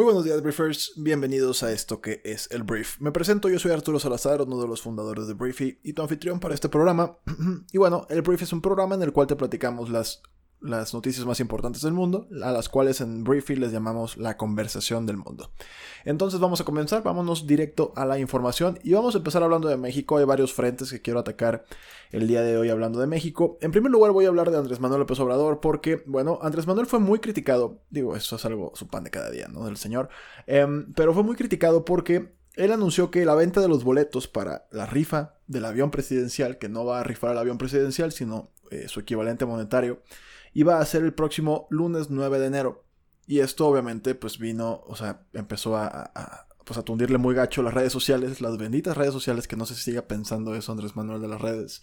Muy buenos días, Briefers. Bienvenidos a esto que es el Brief. Me presento, yo soy Arturo Salazar, uno de los fundadores de Briefy y tu anfitrión para este programa. y bueno, el Brief es un programa en el cual te platicamos las las noticias más importantes del mundo, a las cuales en Briefy les llamamos la conversación del mundo. Entonces vamos a comenzar, vámonos directo a la información y vamos a empezar hablando de México. Hay varios frentes que quiero atacar el día de hoy hablando de México. En primer lugar voy a hablar de Andrés Manuel López Obrador porque, bueno, Andrés Manuel fue muy criticado, digo, eso es algo su pan de cada día, ¿no? Del señor, em, pero fue muy criticado porque él anunció que la venta de los boletos para la rifa del avión presidencial, que no va a rifar el avión presidencial, sino eh, su equivalente monetario, iba a ser el próximo lunes 9 de enero. Y esto obviamente pues vino, o sea, empezó a, pues a tundirle muy gacho las redes sociales, las benditas redes sociales, que no si siga pensando eso Andrés Manuel de las redes,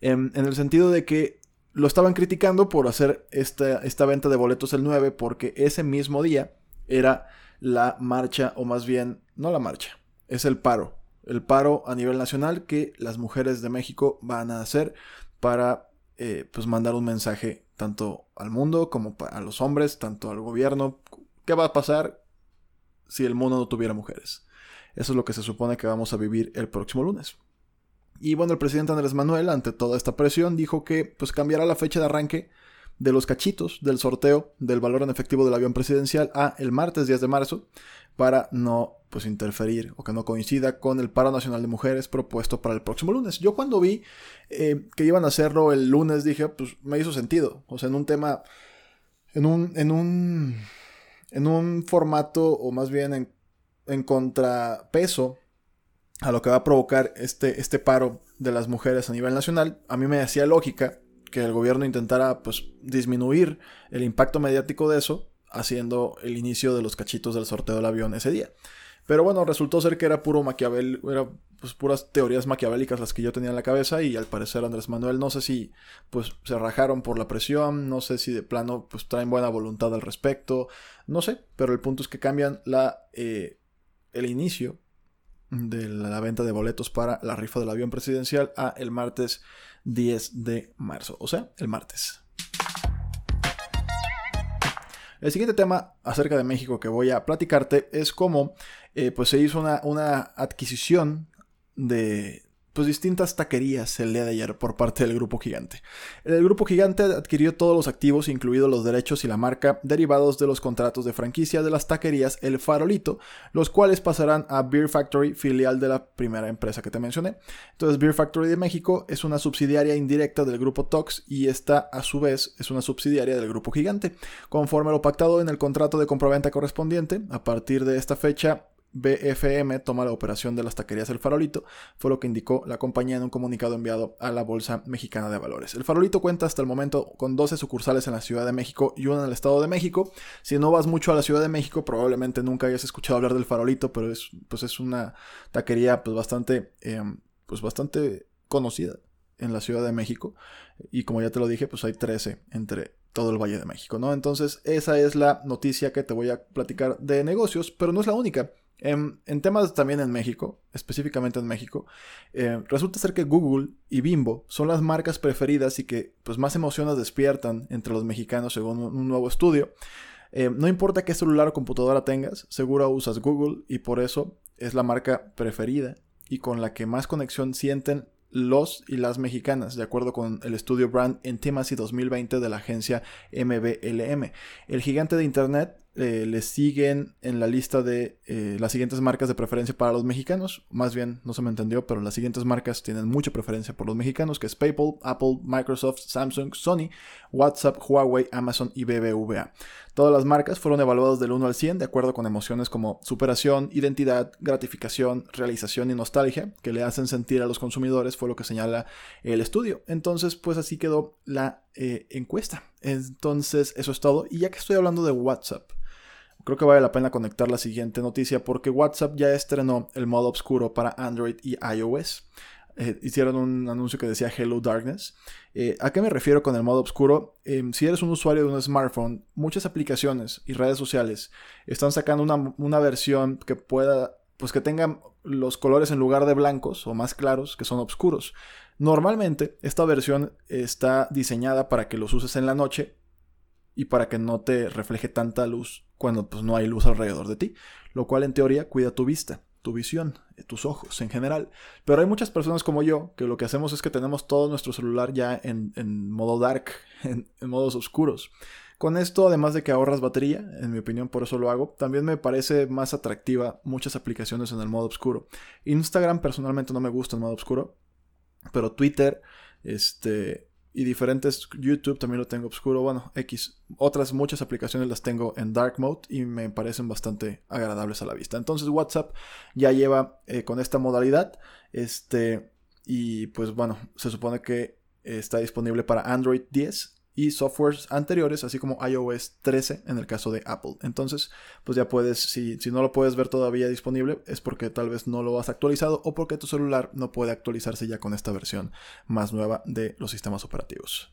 en, el sentido de que lo estaban criticando por hacer esta, esta venta de boletos el 9 porque ese mismo día era la marcha, o más bien, no la marcha, es el paro, el paro a nivel nacional que las mujeres de México van a hacer para eh, pues mandar un mensaje tanto al mundo como a los hombres, tanto al gobierno. ¿Qué va a pasar si el mundo no tuviera mujeres? Eso es lo que se supone que vamos a vivir el próximo lunes. Y bueno, el presidente Andrés Manuel, ante toda esta presión, dijo que pues cambiará la fecha de arranque de los cachitos del sorteo del valor en efectivo del avión presidencial a el martes 10 de marzo para no pues interferir o que no coincida con el paro nacional de mujeres propuesto para el próximo lunes. Yo cuando vi eh, que iban a hacerlo el lunes dije, pues me hizo sentido. O sea, en un tema, en un, en un, en un formato o más bien en, en contrapeso a lo que va a provocar este, este paro de las mujeres a nivel nacional, a mí me hacía lógica que el gobierno intentara pues disminuir el impacto mediático de eso haciendo el inicio de los cachitos del sorteo del avión ese día. Pero bueno, resultó ser que era puro Maquiavel, era pues puras teorías maquiavélicas las que yo tenía en la cabeza y al parecer Andrés Manuel no sé si pues se rajaron por la presión, no sé si de plano pues traen buena voluntad al respecto, no sé, pero el punto es que cambian la eh, el inicio de la venta de boletos para la rifa del avión presidencial a el martes 10 de marzo, o sea, el martes. El siguiente tema acerca de México que voy a platicarte es cómo eh, pues se hizo una, una adquisición de, pues distintas taquerías el día de ayer por parte del Grupo Gigante. El Grupo Gigante adquirió todos los activos, incluidos los derechos y la marca, derivados de los contratos de franquicia de las taquerías El Farolito, los cuales pasarán a Beer Factory, filial de la primera empresa que te mencioné. Entonces, Beer Factory de México es una subsidiaria indirecta del Grupo Tox y esta, a su vez, es una subsidiaria del Grupo Gigante. Conforme lo pactado en el contrato de compraventa correspondiente, a partir de esta fecha, BFM toma la operación de las taquerías El Farolito, fue lo que indicó la compañía en un comunicado enviado a la Bolsa Mexicana de Valores. El Farolito cuenta hasta el momento con 12 sucursales en la Ciudad de México y una en el Estado de México. Si no vas mucho a la Ciudad de México, probablemente nunca hayas escuchado hablar del Farolito, pero es, pues es una taquería pues bastante, em, pues bastante conocida en la Ciudad de México. Y como ya te lo dije, pues hay 13 entre todo el Valle de México, ¿no? Entonces, esa es la noticia que te voy a platicar de negocios, pero no es la única. En, temas también en México, específicamente en México, eh, resulta ser que Google y Bimbo son las marcas preferidas y que pues, más emociones despiertan entre los mexicanos según un nuevo estudio. Eh, no importa qué celular o computadora tengas, seguro usas Google y por eso es la marca preferida y con la que más conexión sienten los y las mexicanas, de acuerdo con el estudio Brand Intimacy 2020 de la agencia MBLM. El gigante de Internet eh, le siguen en la lista de eh, las siguientes marcas de preferencia para los mexicanos. Más bien, no se me entendió, pero las siguientes marcas tienen mucha preferencia por los mexicanos, que es PayPal, Apple, Microsoft, Samsung, Sony, WhatsApp, Huawei, Amazon y BBVA. Todas las marcas fueron evaluadas del 1 al 100 de acuerdo con emociones como superación, identidad, gratificación, realización y nostalgia que le hacen sentir a los consumidores, fue lo que señala el estudio. Entonces, pues así quedó la eh, encuesta. Entonces, eso es todo. Y ya que estoy hablando de WhatsApp, Creo que vale la pena conectar la siguiente noticia porque WhatsApp ya estrenó el modo oscuro para Android y iOS. Eh, hicieron un anuncio que decía Hello Darkness. Eh, ¿A qué me refiero con el modo oscuro? Em, si eres un usuario de un smartphone, muchas aplicaciones y redes sociales están sacando una, una versión que pueda, pues que tenga los colores en lugar de blancos o más claros, que son oscuros. Normalmente esta versión está diseñada para que los uses en la noche y para que no te refleje tanta luz cuando pues, no hay luz alrededor de ti, lo cual en teoría cuida tu vista, tu visión, eh, tus ojos en general. Pero hay muchas personas como yo que lo que hacemos es que tenemos todo nuestro celular ya en, modo dark, en, modos oscuros. Con esto, además de que ahorras batería, en mi opinión por eso lo hago, también me parece más atractiva muchas aplicaciones en el modo oscuro. Instagram personalmente no me gusta en modo oscuro, pero Twitter, este, y diferentes YouTube también lo tengo oscuro, bueno, X. Otras muchas aplicaciones las tengo en dark mode y me parecen bastante agradables a la vista. Entonces WhatsApp ya lleva eh, con esta modalidad, este, y pues bueno, se supone que está disponible para Android 10 y softwares anteriores, así como iOS 13 en el caso de Apple. Entonces, pues ya puedes, si, si, no lo puedes ver todavía disponible, es porque tal vez no lo has actualizado o porque tu celular no puede actualizarse ya con esta versión más nueva de los sistemas operativos.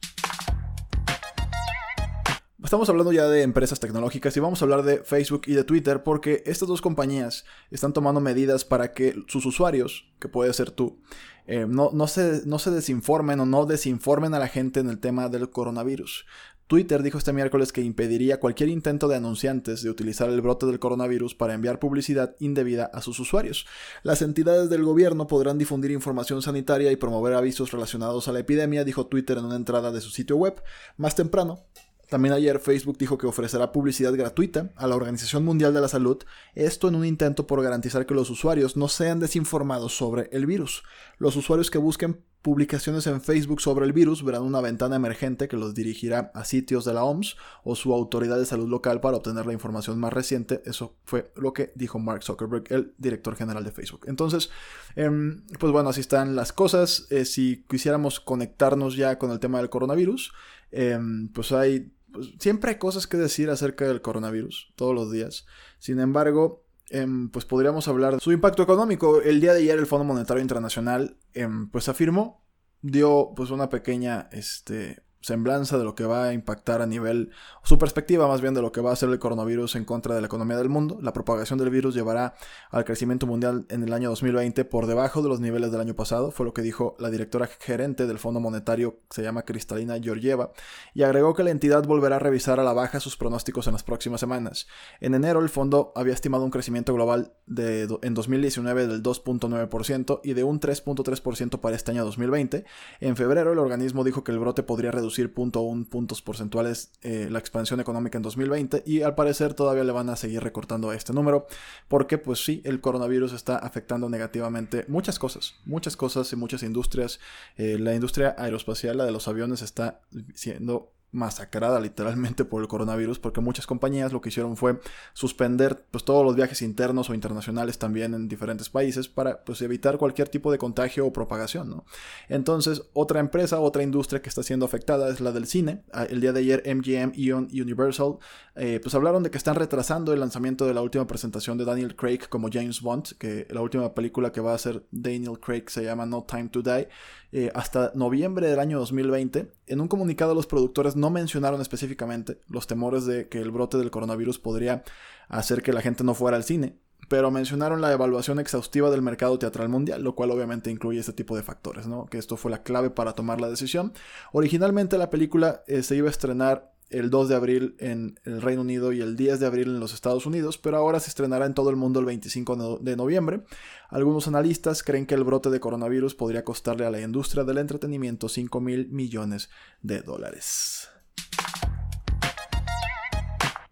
Estamos hablando ya de empresas tecnológicas y vamos a hablar de Facebook y de Twitter porque estas dos compañías están tomando medidas para que sus usuarios, que puede ser tú, eh, no, no, se, no se desinformen o no desinformen a la gente en el tema del coronavirus. Twitter dijo este miércoles que impediría cualquier intento de anunciantes de utilizar el brote del coronavirus para enviar publicidad indebida a sus usuarios. Las entidades del gobierno podrán difundir información sanitaria y promover avisos relacionados a la epidemia, dijo Twitter en una entrada de su sitio web. Más temprano, también ayer Facebook dijo que ofrecerá publicidad gratuita a la Organización Mundial de la Salud, esto en un intento por garantizar que los usuarios no sean desinformados sobre el virus. Los usuarios que busquen publicaciones en Facebook sobre el virus verán una ventana emergente que los dirigirá a sitios de la OMS o su autoridad de salud local para obtener la información más reciente. Eso fue lo que dijo Mark Zuckerberg, el director general de Facebook. Entonces, em, pues bueno, así están las cosas. Eh, si quisiéramos conectarnos ya con el tema del coronavirus, em, pues hay pues, siempre hay cosas que decir acerca del coronavirus, todos los días. Sin embargo, em, pues podríamos hablar de su impacto económico. El día de ayer el Fondo Monetario Internacional em, pues afirmó, dio pues una pequeña este, semblanza de lo que va a impactar a nivel, su perspectiva más bien de lo que va a hacer el coronavirus en contra de la economía del mundo. La propagación del virus llevará al crecimiento mundial en el año 2020 por debajo de los niveles del año pasado, fue lo que dijo la directora gerente del Fondo Monetario, se llama Cristalina Georgieva, y agregó que la entidad volverá a revisar a la baja sus pronósticos en las próximas semanas. En enero el fondo había estimado un crecimiento global de, en 2019 del 2.9% y de un 3.3% para este año 2020. En febrero el organismo dijo que el brote podría reducir reducir 0.1 puntos porcentuales eh, la expansión económica en 2020 y al parecer todavía le van a seguir recortando este número porque pues sí, el coronavirus está afectando negativamente muchas cosas, muchas cosas y muchas industrias. Eh, la industria aeroespacial, la de los aviones, está siendo masacrada literalmente por el coronavirus porque muchas compañías lo que hicieron fue suspender pues todos los viajes internos o internacionales también en diferentes países para pues evitar cualquier tipo de contagio o propagación ¿no? entonces otra empresa otra industria que está siendo afectada es la del cine ah, el día de ayer MGM Ion Universal eh, pues hablaron de que están retrasando el lanzamiento de la última presentación de Daniel Craig como James Bond que la última película que va a hacer Daniel Craig se llama No Time to Die eh, hasta noviembre del año 2020. En un comunicado los productores no mencionaron específicamente los temores de que el brote del coronavirus podría hacer que la gente no fuera al cine, pero mencionaron la evaluación exhaustiva del mercado teatral mundial, lo cual obviamente incluye este tipo de factores, ¿no? Que esto fue la clave para tomar la decisión. Originalmente la película eh, se iba a estrenar el 2 de abril en el Reino Unido y el 10 de abril en los Estados Unidos, pero ahora se estrenará en todo el mundo el 25 de noviembre. Algunos analistas creen que el brote de coronavirus podría costarle a la industria del entretenimiento 5 mil millones de dólares.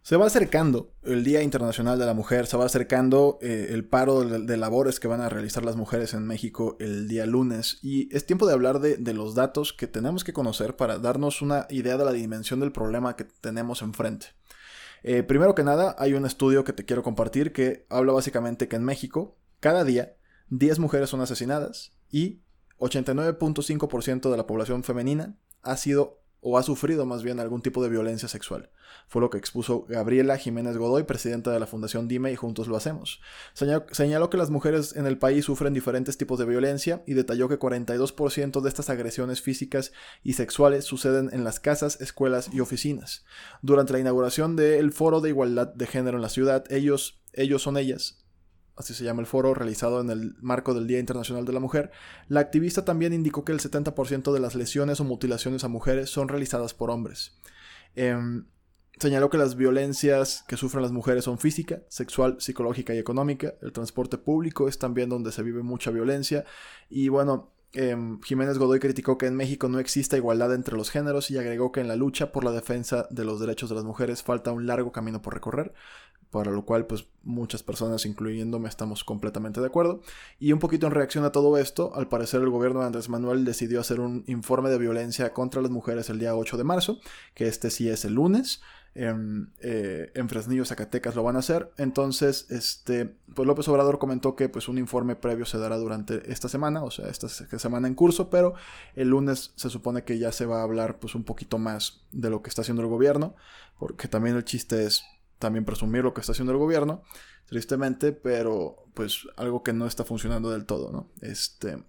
Se va acercando el Día Internacional de la Mujer, se va acercando eh, el paro de, labores que van a realizar las mujeres en México el día lunes y es tiempo de hablar de, los datos que tenemos que conocer para darnos una idea de la dimensión del problema que tenemos enfrente. Eh, primero que nada, hay un estudio que te quiero compartir que habla básicamente que en México, cada día, 10 mujeres son asesinadas y 89.5% de la población femenina ha sido o ha sufrido más bien algún tipo de violencia sexual. Fue lo que expuso Gabriela Jiménez Godoy, presidenta de la Fundación Dime y Juntos lo Hacemos. Señaló, que las mujeres en el país sufren diferentes tipos de violencia y detalló que 42% de estas agresiones físicas y sexuales suceden en las casas, escuelas y oficinas. Durante la inauguración del Foro de Igualdad de Género en la ciudad, ellos, ellos son ellas, así se llama el foro, realizado en el marco del Día Internacional de la Mujer, la activista también indicó que el 70% de las lesiones o mutilaciones a mujeres son realizadas por hombres. Em, señaló que las violencias que sufren las mujeres son física, sexual, psicológica y económica. El transporte público es también donde se vive mucha violencia. Y bueno, em, Jiménez Godoy criticó que en México no exista igualdad entre los géneros y agregó que en la lucha por la defensa de los derechos de las mujeres falta un largo camino por recorrer para lo cual pues muchas personas, incluyéndome, estamos completamente de acuerdo. Y un poquito en reacción a todo esto, al parecer el gobierno de Andrés Manuel decidió hacer un informe de violencia contra las mujeres el día 8 de marzo, que este sí es el lunes. En, eh, Fresnillo, Zacatecas lo van a hacer. Entonces, este, pues López Obrador comentó que pues un informe previo se dará durante esta semana, o sea, esta semana en curso, pero el lunes se supone que ya se va a hablar pues un poquito más de lo que está haciendo el gobierno, porque también el chiste es también presumir lo que está haciendo el gobierno, tristemente, pero pues algo que no está funcionando del todo, ¿no? Este,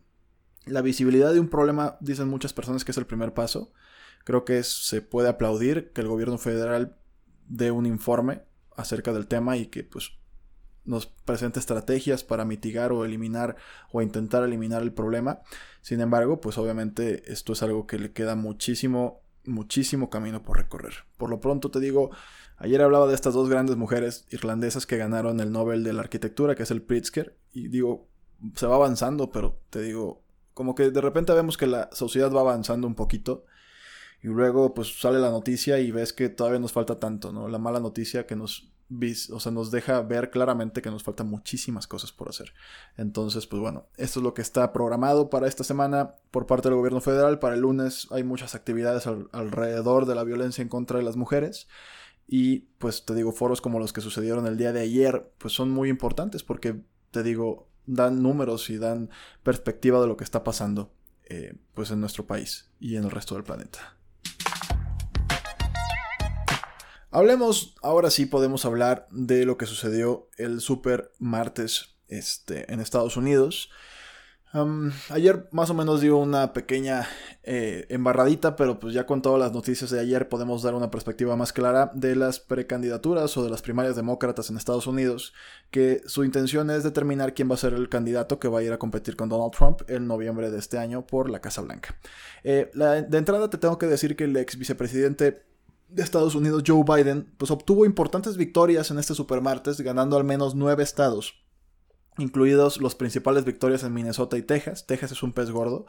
la visibilidad de un problema, dicen muchas personas que es el primer paso. Creo que se puede aplaudir que el gobierno federal dé un informe acerca del tema y que pues nos presente estrategias para mitigar o eliminar o intentar eliminar el problema. Sin embargo, pues obviamente esto es algo que le queda muchísimo, muchísimo camino por recorrer. Por lo pronto te digo, Ayer hablaba de estas dos grandes mujeres irlandesas que ganaron el Nobel de la Arquitectura, que es el Pritzker, y digo, se va avanzando, pero te digo, como que de repente vemos que la sociedad va avanzando un poquito, y luego pues sale la noticia y ves que todavía nos falta tanto, ¿no? La mala noticia que nos, o sea, nos deja ver claramente que nos faltan muchísimas cosas por hacer. Entonces, pues bueno, esto es lo que está programado para esta semana por parte del gobierno federal. Para el lunes hay muchas actividades alrededor de la violencia en contra de las mujeres. Y pues te digo, foros como los que sucedieron el día de ayer, pues son muy importantes porque te digo, dan números y dan perspectiva de lo que está pasando eh, pues en nuestro país y en el resto del planeta. Hablemos, ahora sí podemos hablar de lo que sucedió el super martes este, en Estados Unidos ayer más o menos dio una pequeña eh, embarradita, pero pues ya con todas las noticias de ayer podemos dar una perspectiva más clara de las precandidaturas o de las primarias demócratas en Estados Unidos, que su intención es determinar quién va a ser el candidato que va a ir a competir con Donald Trump en noviembre de este año por la Casa Blanca. Eh, de entrada te tengo que decir que el ex vicepresidente de Estados Unidos, Joe Biden, pues obtuvo importantes victorias en este supermartes, ganando al menos nueve estados incluidos los principales victorias en Minnesota y Texas. Texas es un pez gordo.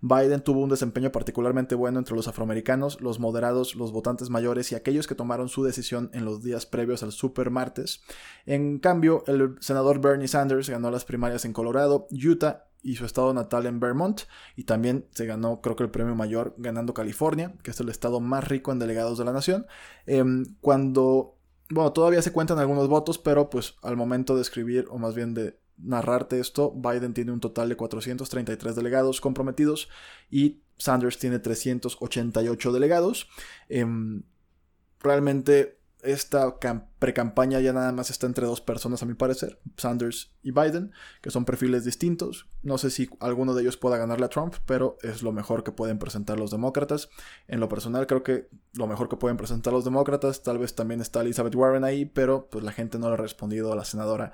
Biden tuvo un desempeño particularmente bueno entre los afroamericanos, los moderados, los votantes mayores y aquellos que tomaron su decisión en los días previos al super martes. En cambio, el senador Bernie Sanders ganó las primarias en Colorado, Utah y su estado natal en Vermont y también se ganó creo que el premio mayor ganando California, que es el estado más rico en delegados de la nación. Em, cuando bueno, todavía se cuentan algunos votos, pero pues al momento de escribir, o más bien de narrarte esto, Biden tiene un total de 433 delegados comprometidos y Sanders tiene 388 delegados. Em, realmente esta pre-campaña ya nada más está entre dos personas a mi parecer, Sanders y Biden, que son perfiles distintos. No sé si alguno de ellos pueda ganarle a Trump, pero es lo mejor que pueden presentar los demócratas. En lo personal creo que lo mejor que pueden presentar los demócratas, tal vez también está Elizabeth Warren ahí, pero pues la gente no le ha respondido a la senadora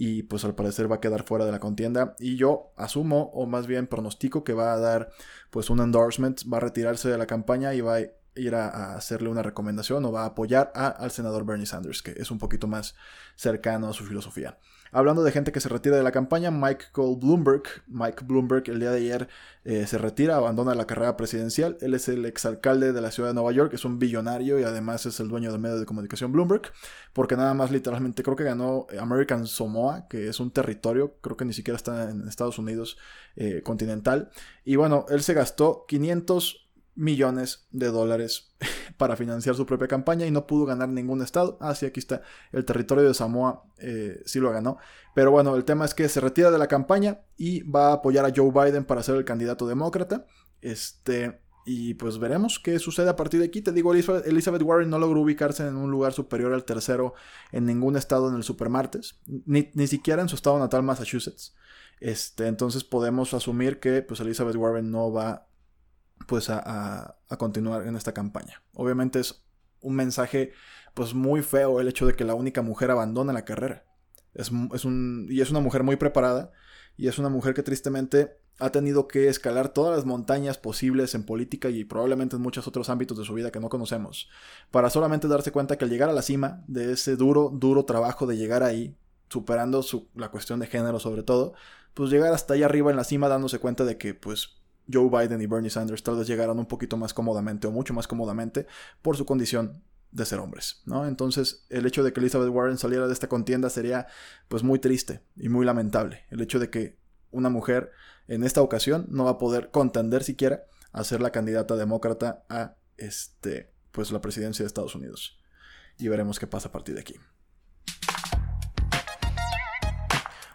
y pues al parecer va a quedar fuera de la contienda y yo asumo o más bien pronostico que va a dar pues un endorsement, va a retirarse de la campaña y va a ir a, hacerle una recomendación o va a apoyar al senador Bernie Sanders, que es un poquito más cercano a su filosofía. Hablando de gente que se retira de la campaña, Michael Bloomberg, Mike Bloomberg el día de ayer eh, se retira, abandona la carrera presidencial. Él es el exalcalde de la ciudad de Nueva York, es un billonario y además es el dueño del medio de comunicación Bloomberg, porque nada más literalmente creo que ganó American Samoa, que es un territorio, creo que ni siquiera está en Estados Unidos eh, continental. Y bueno, él se gastó 500 millones de dólares para financiar su propia campaña y no pudo ganar ningún estado. Ah, sí, aquí está. El territorio de Samoa eh, sí lo ganó. Pero bueno, el tema es que se retira de la campaña y va a apoyar a Joe Biden para ser el candidato demócrata. Este. y pues veremos qué sucede a partir de aquí. Te digo, Elizabeth Warren no logró ubicarse en un lugar superior al tercero en ningún estado en el supermartes, ni, ni siquiera en su estado natal, Massachusetts. Este, entonces podemos asumir que pues, Elizabeth Warren no va pues, a, a, continuar en esta campaña. Obviamente es un mensaje pues, muy feo el hecho de que la única mujer abandona la carrera. Es, es un, y es una mujer muy preparada y es una mujer que tristemente ha tenido que escalar todas las montañas posibles en política y probablemente en muchos otros ámbitos de su vida que no conocemos, para solamente darse cuenta que al llegar a la cima de ese duro, duro trabajo de llegar ahí, superando su, la cuestión de género sobre todo, pues llegar hasta allá arriba en la cima dándose cuenta de que pues Joe Biden y Bernie Sanders tal vez llegaron un poquito más cómodamente o mucho más cómodamente por su condición de ser hombres, ¿no? Entonces, el hecho de que Elizabeth Warren saliera de esta contienda sería pues muy triste y muy lamentable. El hecho de que una mujer en esta ocasión no va a poder contender siquiera a ser la candidata demócrata a este pues la presidencia de Estados Unidos. Y veremos qué pasa a partir de aquí.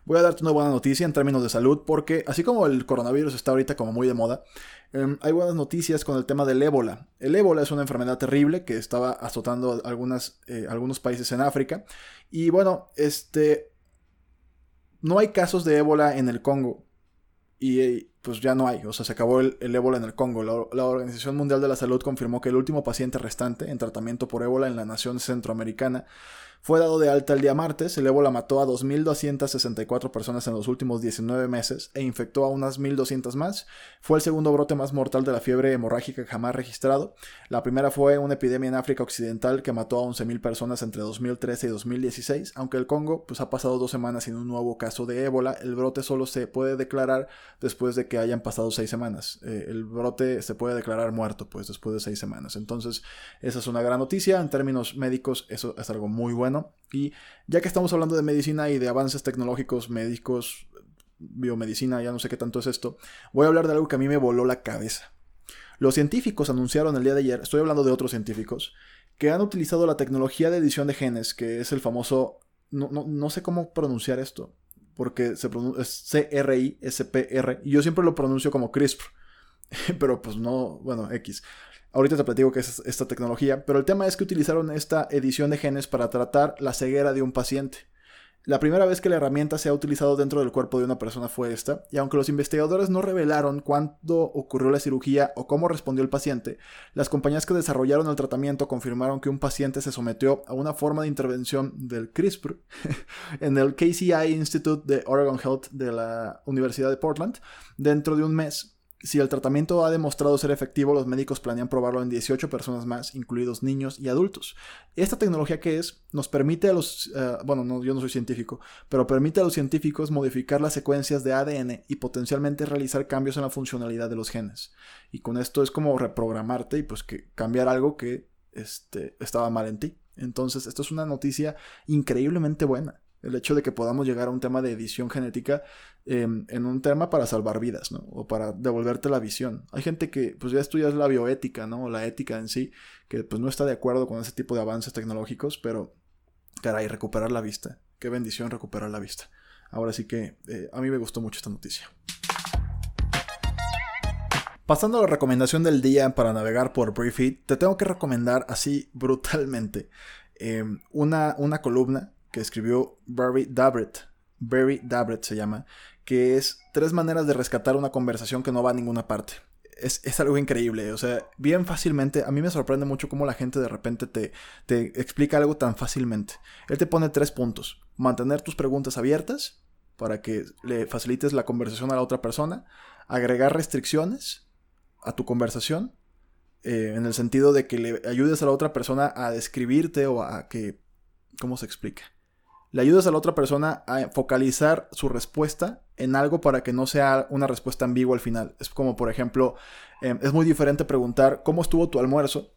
Voy a darte una buena noticia en términos de salud, porque así como el coronavirus está ahorita como muy de moda, em, hay buenas noticias con el tema del ébola. El ébola es una enfermedad terrible que estaba azotando algunas, eh, algunos países en África. Y bueno, este... No hay casos de ébola en el Congo. Y pues ya no hay, o sea, se acabó el, ébola en el Congo. la, Organización Mundial de la Salud confirmó que el último paciente restante en tratamiento por ébola en la nación centroamericana fue dado de alta el día martes, el ébola mató a 2.264 personas en los últimos 19 meses e infectó a unas 1.200 más. Fue el segundo brote más mortal de la fiebre hemorrágica jamás registrado. La primera fue una epidemia en África Occidental que mató a 11.000 personas entre 2013 y 2016. Aunque el Congo pues, ha pasado dos semanas sin un nuevo caso de ébola, el brote solo se puede declarar después de que hayan pasado seis semanas. Eh, el brote se puede declarar muerto pues después de seis semanas. Entonces, esa es una gran noticia. En términos médicos, eso es algo muy bueno y ya que estamos hablando de medicina y de avances tecnológicos, médicos, biomedicina, ya no sé qué tanto es esto, voy a hablar de algo que a mí me voló la cabeza. Los científicos anunciaron el día de ayer, estoy hablando de otros científicos, que han utilizado la tecnología de edición de genes, que es el famoso, no, sé cómo pronunciar esto, porque se pronuncia, C-R-I-S-P-R, y yo siempre lo pronuncio como CRISPR, pero pues no, bueno, X. Ahorita te platico qué es esta tecnología, pero el tema es que utilizaron esta edición de genes para tratar la ceguera de un paciente. La primera vez que la herramienta se ha utilizado dentro del cuerpo de una persona fue esta, y aunque los investigadores no revelaron cuándo ocurrió la cirugía o cómo respondió el paciente, las compañías que desarrollaron el tratamiento confirmaron que un paciente se sometió a una forma de intervención del CRISPR en el KCI Institute de Oregon Health de la Universidad de Portland dentro de un mes si el tratamiento ha demostrado ser efectivo, los médicos planean probarlo en 18 personas más, incluidos niños y adultos. Esta tecnología que es, nos permite a los, eh, bueno, no, yo no soy científico, pero permite a los científicos modificar las secuencias de ADN y potencialmente realizar cambios en la funcionalidad de los genes. Y con esto es como reprogramarte y pues que cambiar algo que este, estaba mal en ti. Entonces, esto es una noticia increíblemente buena el hecho de que podamos llegar a un tema de edición genética em, en un tema para salvar vidas, ¿no? O para devolverte la visión. Hay gente que, pues ya estudias la bioética, ¿no? O la ética en sí, que pues no está de acuerdo con ese tipo de avances tecnológicos, pero, caray, recuperar la vista. Qué bendición recuperar la vista. Ahora sí que eh, a mí me gustó mucho esta noticia. Pasando a la recomendación del día para navegar por Briefy, te tengo que recomendar así brutalmente em, una, una columna que escribió Barry Dabret. Barry Dabret se llama, que es tres maneras de rescatar una conversación que no va a ninguna parte. Es, algo increíble, o sea, bien fácilmente, a mí me sorprende mucho cómo la gente de repente te, te explica algo tan fácilmente. Él te pone tres puntos. Mantener tus preguntas abiertas para que le facilites la conversación a la otra persona. Agregar restricciones a tu conversación eh, en el sentido de que le ayudes a la otra persona a describirte o a que... ¿Cómo se explica? Le ayudas a la otra persona a focalizar su respuesta en algo para que no sea una respuesta ambigua al final. Es como, por ejemplo, em, es muy diferente preguntar cómo estuvo tu almuerzo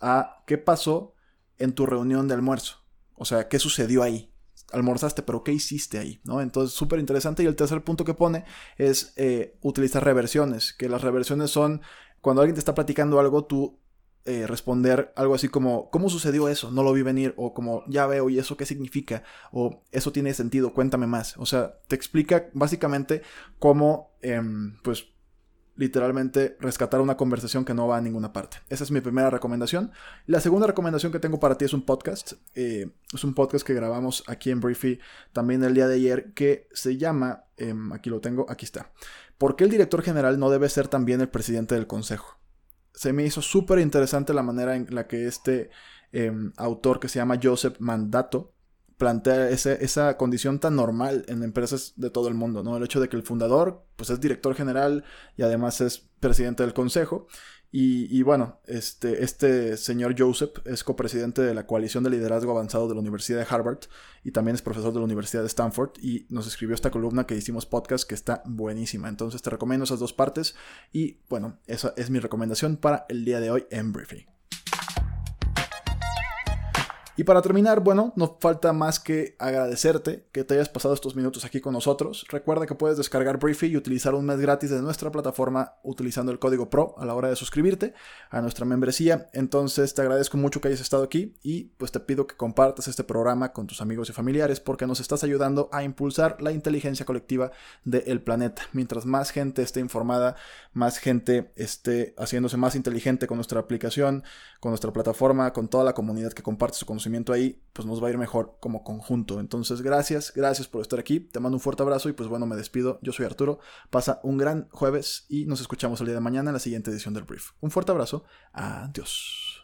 a qué pasó en tu reunión de almuerzo. O sea, qué sucedió ahí. Almorzaste, pero ¿qué hiciste ahí? ¿no? Entonces, súper interesante. Y el tercer punto que pone es eh, utilizar reversiones, que las reversiones son cuando alguien te está platicando algo, tú eh, responder algo así como, ¿cómo sucedió eso? No lo vi venir, o como, ya veo, ¿y eso qué significa? O eso tiene sentido, cuéntame más. O sea, te explica básicamente cómo, em, pues, literalmente rescatar una conversación que no va a ninguna parte. Esa es mi primera recomendación. La segunda recomendación que tengo para ti es un podcast. Eh, es un podcast que grabamos aquí en Briefy también el día de ayer que se llama, em, aquí lo tengo, aquí está. ¿Por qué el director general no debe ser también el presidente del consejo? Se me hizo súper interesante la manera en la que este em, autor que se llama Joseph Mandato plantea esa condición tan normal en empresas de todo el mundo, ¿no? El hecho de que el fundador, pues es director general y además es presidente del consejo. Y, bueno, este, este señor Joseph es copresidente de la coalición de liderazgo avanzado de la Universidad de Harvard y también es profesor de la Universidad de Stanford y nos escribió esta columna que hicimos podcast que está buenísima. Entonces te recomiendo esas dos partes y bueno, esa es mi recomendación para el día de hoy en Briefing. Y para terminar, bueno, no falta más que agradecerte que te hayas pasado estos minutos aquí con nosotros. Recuerda que puedes descargar Briefy y utilizar un mes gratis de nuestra plataforma utilizando el código PRO a la hora de suscribirte a nuestra membresía. Entonces te agradezco mucho que hayas estado aquí y pues te pido que compartas este programa con tus amigos y familiares porque nos estás ayudando a impulsar la inteligencia colectiva del planeta. Mientras más gente esté informada, más gente esté haciéndose más inteligente con nuestra aplicación, con nuestra plataforma, con toda la comunidad que comparte su conocimiento ahí, pues nos va a ir mejor como conjunto. Entonces, gracias, gracias por estar aquí. Te mando un fuerte abrazo y pues bueno, me despido. Yo soy Arturo. Pasa un gran jueves y nos escuchamos el día de mañana en la siguiente edición del Brief. Un fuerte abrazo. Adiós.